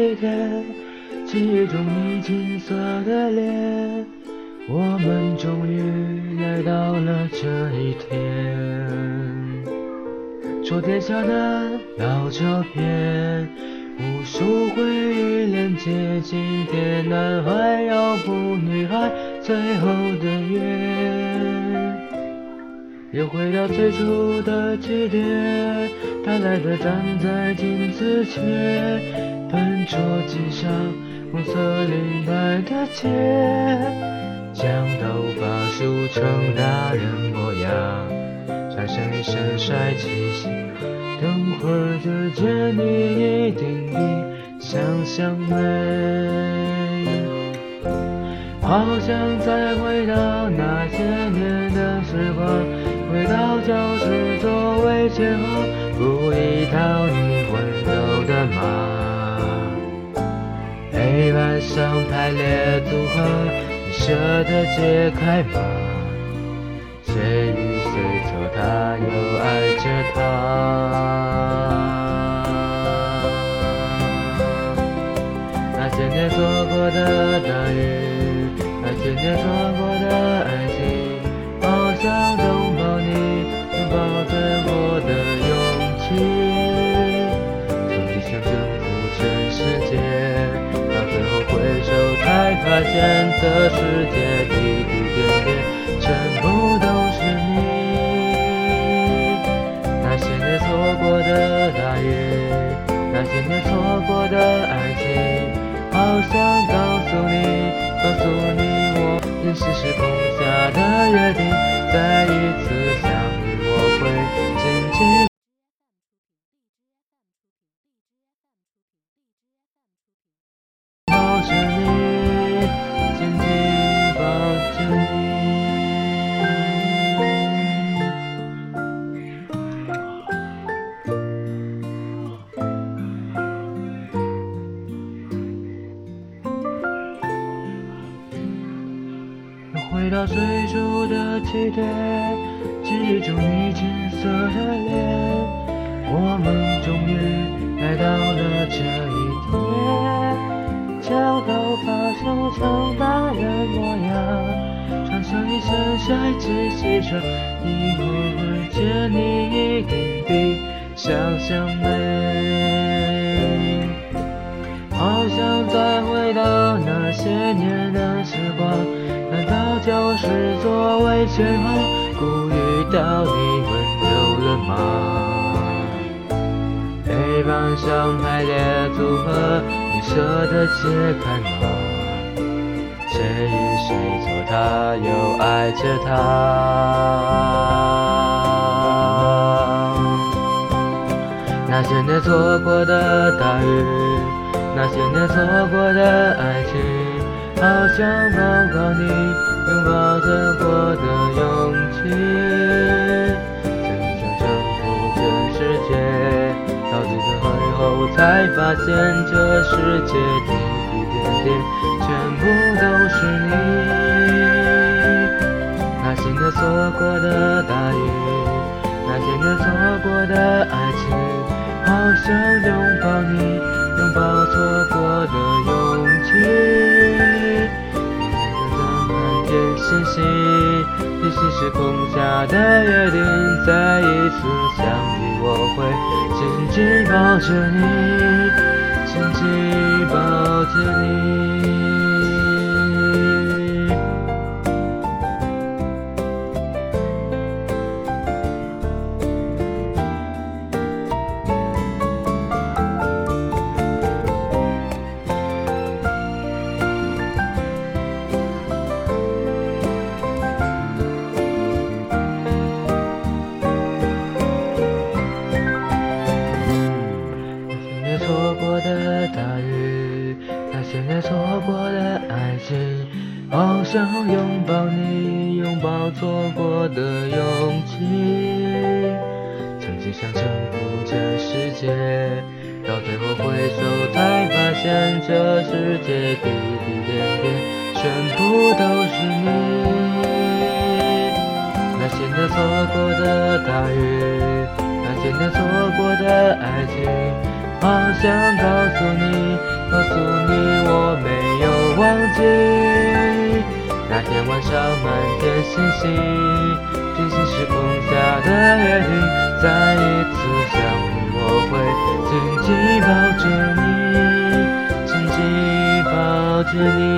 起点，记忆中你金色的脸，我们终于来到了这一天。桌垫下的老照片，无数回忆连接今天，男孩要赴女孩最后的约。又回到最初的起点，他来的站在镜子前，笨拙系上红色领带的结，将头发梳成大人模样，穿上一身帅气西等会儿就见你一定比想象美，好想再回到那些年的时光。回到教室座位前后，故意讨你温柔的骂。黑板上排列组合，你舍得解开吗？谁与谁错，他又爱着他。那些年错过的大雨，那些年错过的爱情，拥抱最后的勇气，曾经想征服全世界，到最后回首才发现，这世界滴滴点点，全部都是你。那些年错过的大雨，那些年错过的爱情，好想告诉你，告诉你，我们是时空下的约定，再一次相到最初的起点。记忆中你金色的脸，我们终于来到了这一天。将头发梳成大人模样，穿上一身帅气西装，以后会见你一定比想象美。好想再回到那些年的时光，座位前后？故意到你温柔了吗？黑板上排列组合，你舍得解开吗？谁与谁错，他又爱着他。那些年错过的大雨，那些年错过的爱情，好想抱抱你，拥抱错过的勇气。曾想征服全世界，到最后才发现这世界滴滴点点全部都是你。那些年错过的大雨，那些年错过的爱情，好想拥抱你，拥抱错过的勇气。星星，平行时空下的约定，再一次相遇，我会紧紧抱着你，紧紧抱着你。你，拥抱错过的勇气。曾经想征服全世界，到最后回首才发现，这世界滴滴点点，全部都是你。那些年错过的大雨，那些年错过的爱情，好想告诉你。告诉你我没有忘记那天晚上满前行，平行时空下的约定，再一次相遇我会紧紧抱着你，紧紧抱着你。